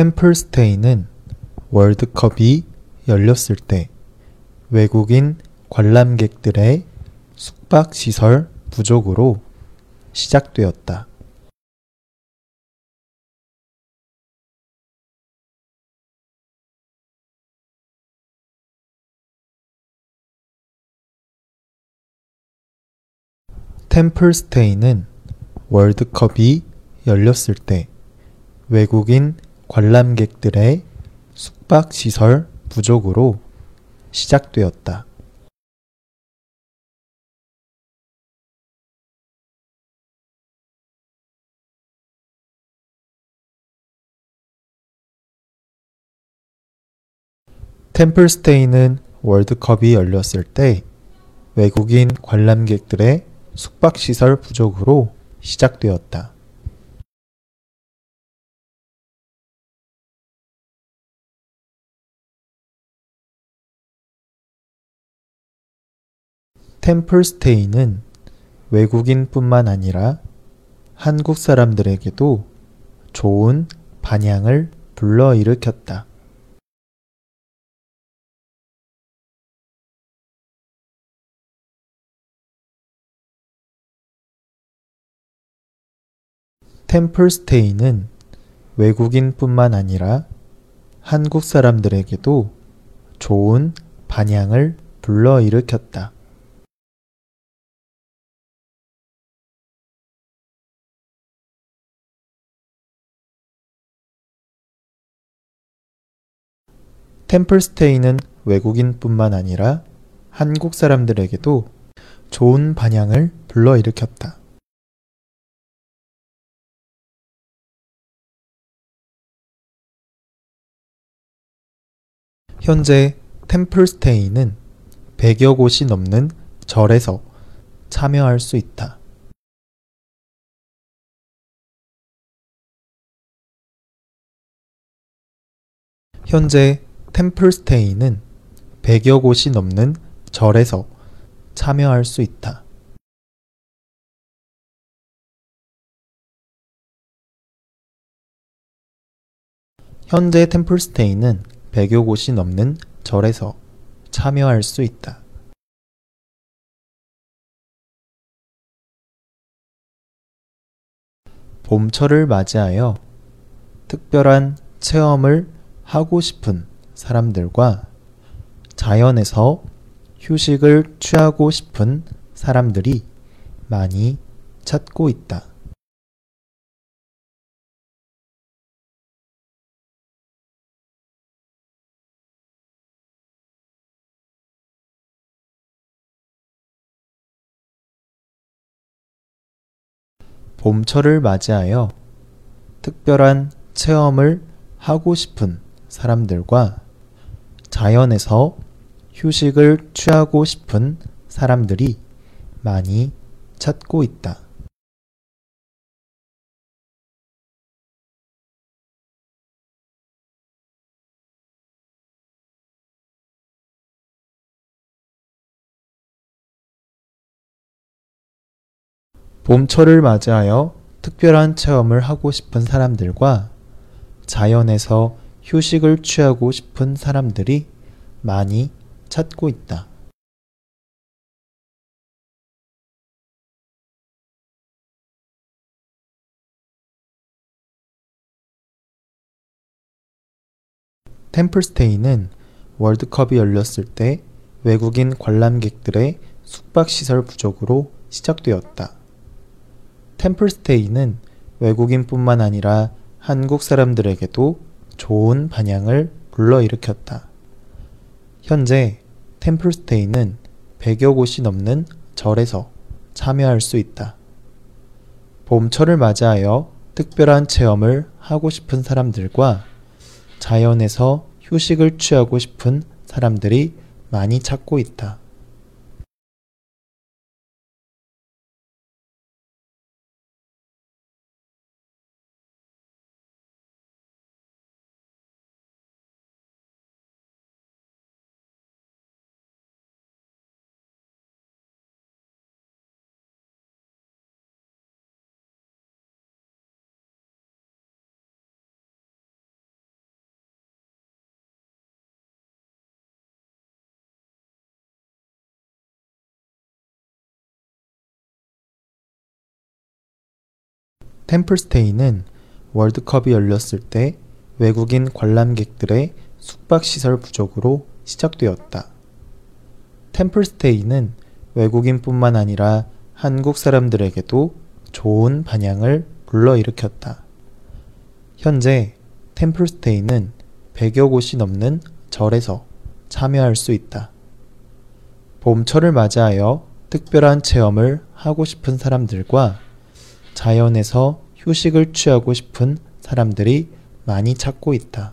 템플스테이는 월드컵이 열렸을 때 외국인 관람객들의 숙박시설 부족으로 시작되었다. 템플스테이는 월드컵이 열렸을 때 외국인 관람객들의 숙박 시설 부족으로 시작되었다. 템플스테이는 월드컵이 열렸을 때 외국인 관람객들의 숙박시설 부족으로 시작되었다. 템플스테이는 외국인뿐만 아니라 한국 사람들에게도 좋은 반향을 불러일으켰다. 템플스테이는 외국인뿐만 아니라 한국 사람들에게도 좋은 반향을 불러일으켰다. 템플스테이는 외국인뿐만 아니라 한국 사람들에게도 좋은 반향을 불러일으켰다. 현재 템플스테이는 100여 곳이 넘는 절에서 참여할 수 있다. 현재 템플스테이는 100여 곳이 넘는 절에서 참여할 수 있다. 현재 템플스테이는 100여 곳이 넘는 절에서 참여할 수 있다. 봄철을 맞이하여 특별한 체험을 하고 싶은 사람들과 자연에서 휴식을 취하고 싶은 사람들이 많이 찾고 있다. 봄철을 맞이하여 특별한 체험을 하고 싶은 사람들과 자연에서 휴식을 취하고 싶은 사람들이 많이 찾고 있다. 봄철을 맞이하여 특별한 체험을 하고 싶은 사람들과 자연에서 휴식을 취하고 싶은 사람들이 많이 찾고 있다. 템플스테이는 월드컵이 열렸을 때 외국인 관람객들의 숙박시설 부족으로 시작되었다. 템플스테이는 외국인뿐만 아니라 한국 사람들에게도 좋은 반향을 불러일으켰다. 현재 템플스테이는 100여 곳이 넘는 절에서 참여할 수 있다. 봄철을 맞이하여 특별한 체험을 하고 싶은 사람들과 자연에서 휴식을 취하고 싶은 사람들이 많이 찾고 있다. 템플스테이는 월드컵이 열렸을 때 외국인 관람객들의 숙박시설 부족으로 시작되었다. 템플스테이는 외국인뿐만 아니라 한국 사람들에게도 좋은 반향을 불러일으켰다. 현재 템플스테이는 100여 곳이 넘는 절에서 참여할 수 있다. 봄철을 맞이하여 특별한 체험을 하고 싶은 사람들과 자연에서 휴식을 취하고 싶은 사람들이 많이 찾고 있다.